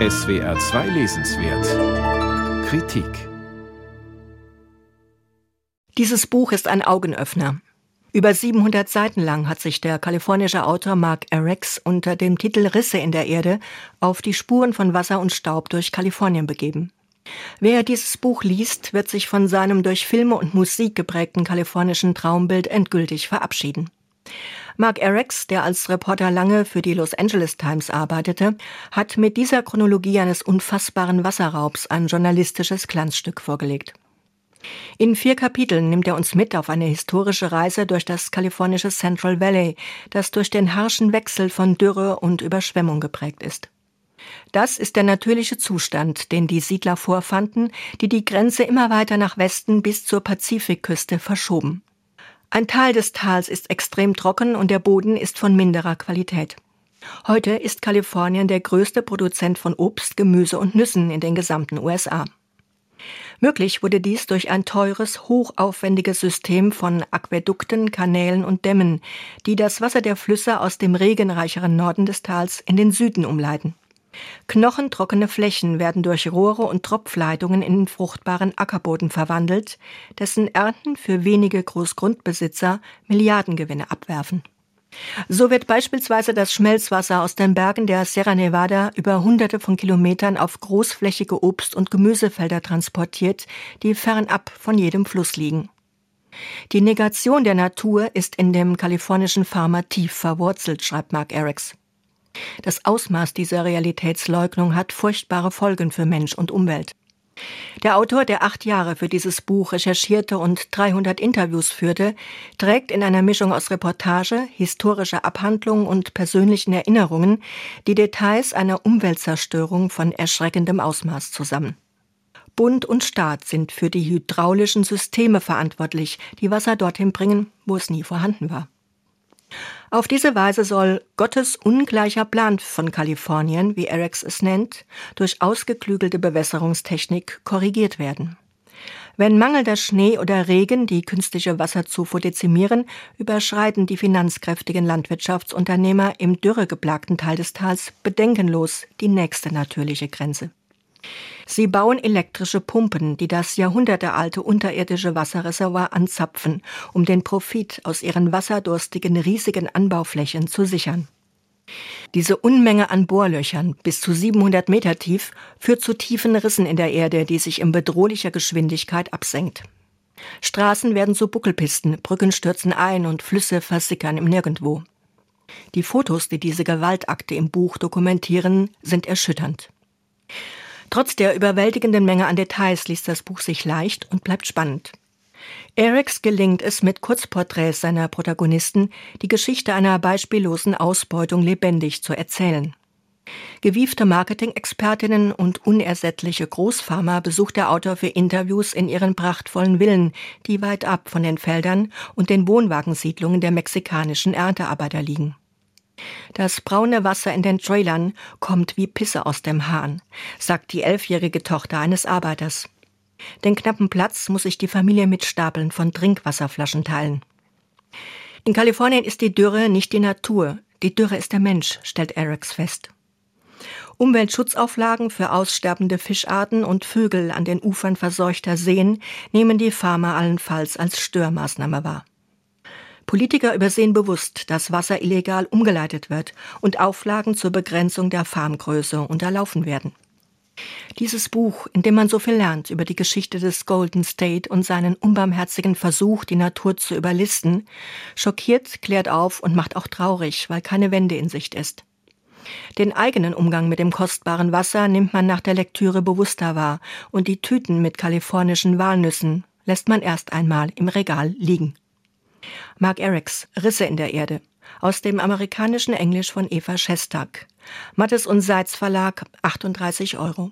SWR 2 Lesenswert Kritik Dieses Buch ist ein Augenöffner. Über 700 Seiten lang hat sich der kalifornische Autor Mark Erex unter dem Titel Risse in der Erde auf die Spuren von Wasser und Staub durch Kalifornien begeben. Wer dieses Buch liest, wird sich von seinem durch Filme und Musik geprägten kalifornischen Traumbild endgültig verabschieden. Mark Erex, der als Reporter lange für die Los Angeles Times arbeitete, hat mit dieser Chronologie eines unfassbaren Wasserraubs ein journalistisches Glanzstück vorgelegt. In vier Kapiteln nimmt er uns mit auf eine historische Reise durch das kalifornische Central Valley, das durch den harschen Wechsel von Dürre und Überschwemmung geprägt ist. Das ist der natürliche Zustand, den die Siedler vorfanden, die die Grenze immer weiter nach Westen bis zur Pazifikküste verschoben. Ein Teil des Tals ist extrem trocken und der Boden ist von minderer Qualität. Heute ist Kalifornien der größte Produzent von Obst, Gemüse und Nüssen in den gesamten USA. Möglich wurde dies durch ein teures, hochaufwendiges System von Aquädukten, Kanälen und Dämmen, die das Wasser der Flüsse aus dem regenreicheren Norden des Tals in den Süden umleiten. Knochentrockene Flächen werden durch Rohre und Tropfleitungen in fruchtbaren Ackerboden verwandelt, dessen Ernten für wenige Großgrundbesitzer Milliardengewinne abwerfen. So wird beispielsweise das Schmelzwasser aus den Bergen der Sierra Nevada über hunderte von Kilometern auf großflächige Obst- und Gemüsefelder transportiert, die fernab von jedem Fluss liegen. Die Negation der Natur ist in dem kalifornischen Farmer tief verwurzelt, schreibt Mark Erics. Das Ausmaß dieser Realitätsleugnung hat furchtbare Folgen für Mensch und Umwelt. Der Autor, der acht Jahre für dieses Buch recherchierte und 300 Interviews führte, trägt in einer Mischung aus Reportage, historischer Abhandlung und persönlichen Erinnerungen die Details einer Umweltzerstörung von erschreckendem Ausmaß zusammen. Bund und Staat sind für die hydraulischen Systeme verantwortlich, die Wasser dorthin bringen, wo es nie vorhanden war. Auf diese Weise soll Gottes ungleicher Plan von Kalifornien, wie Erics es nennt, durch ausgeklügelte Bewässerungstechnik korrigiert werden. Wenn mangelnder Schnee oder Regen die künstliche Wasserzufuhr dezimieren, überschreiten die finanzkräftigen Landwirtschaftsunternehmer im dürregeplagten Teil des Tals bedenkenlos die nächste natürliche Grenze. Sie bauen elektrische Pumpen, die das jahrhundertealte unterirdische Wasserreservoir anzapfen, um den Profit aus ihren wasserdurstigen riesigen Anbauflächen zu sichern. Diese Unmenge an Bohrlöchern, bis zu 700 Meter tief, führt zu tiefen Rissen in der Erde, die sich in bedrohlicher Geschwindigkeit absenkt. Straßen werden zu Buckelpisten, Brücken stürzen ein und Flüsse versickern im Nirgendwo. Die Fotos, die diese Gewaltakte im Buch dokumentieren, sind erschütternd. Trotz der überwältigenden Menge an Details liest das Buch sich leicht und bleibt spannend. Erics gelingt es mit Kurzporträts seiner Protagonisten, die Geschichte einer beispiellosen Ausbeutung lebendig zu erzählen. Gewiefte Marketing-Expertinnen und unersättliche Großfarmer besucht der Autor für Interviews in ihren prachtvollen Villen, die weit ab von den Feldern und den Wohnwagensiedlungen der mexikanischen Erntearbeiter liegen. Das braune Wasser in den Trailern kommt wie Pisse aus dem Hahn, sagt die elfjährige Tochter eines Arbeiters. Den knappen Platz muss sich die Familie mit Stapeln von Trinkwasserflaschen teilen. In Kalifornien ist die Dürre nicht die Natur, die Dürre ist der Mensch, stellt Erics fest. Umweltschutzauflagen für aussterbende Fischarten und Vögel an den Ufern verseuchter Seen nehmen die Farmer allenfalls als Störmaßnahme wahr. Politiker übersehen bewusst, dass Wasser illegal umgeleitet wird und Auflagen zur Begrenzung der Farmgröße unterlaufen werden. Dieses Buch, in dem man so viel lernt über die Geschichte des Golden State und seinen unbarmherzigen Versuch, die Natur zu überlisten, schockiert, klärt auf und macht auch traurig, weil keine Wende in Sicht ist. Den eigenen Umgang mit dem kostbaren Wasser nimmt man nach der Lektüre bewusster wahr und die Tüten mit kalifornischen Walnüssen lässt man erst einmal im Regal liegen. Mark Erics Risse in der Erde aus dem amerikanischen Englisch von Eva Schestag. Mattes und Seitz Verlag 38 Euro.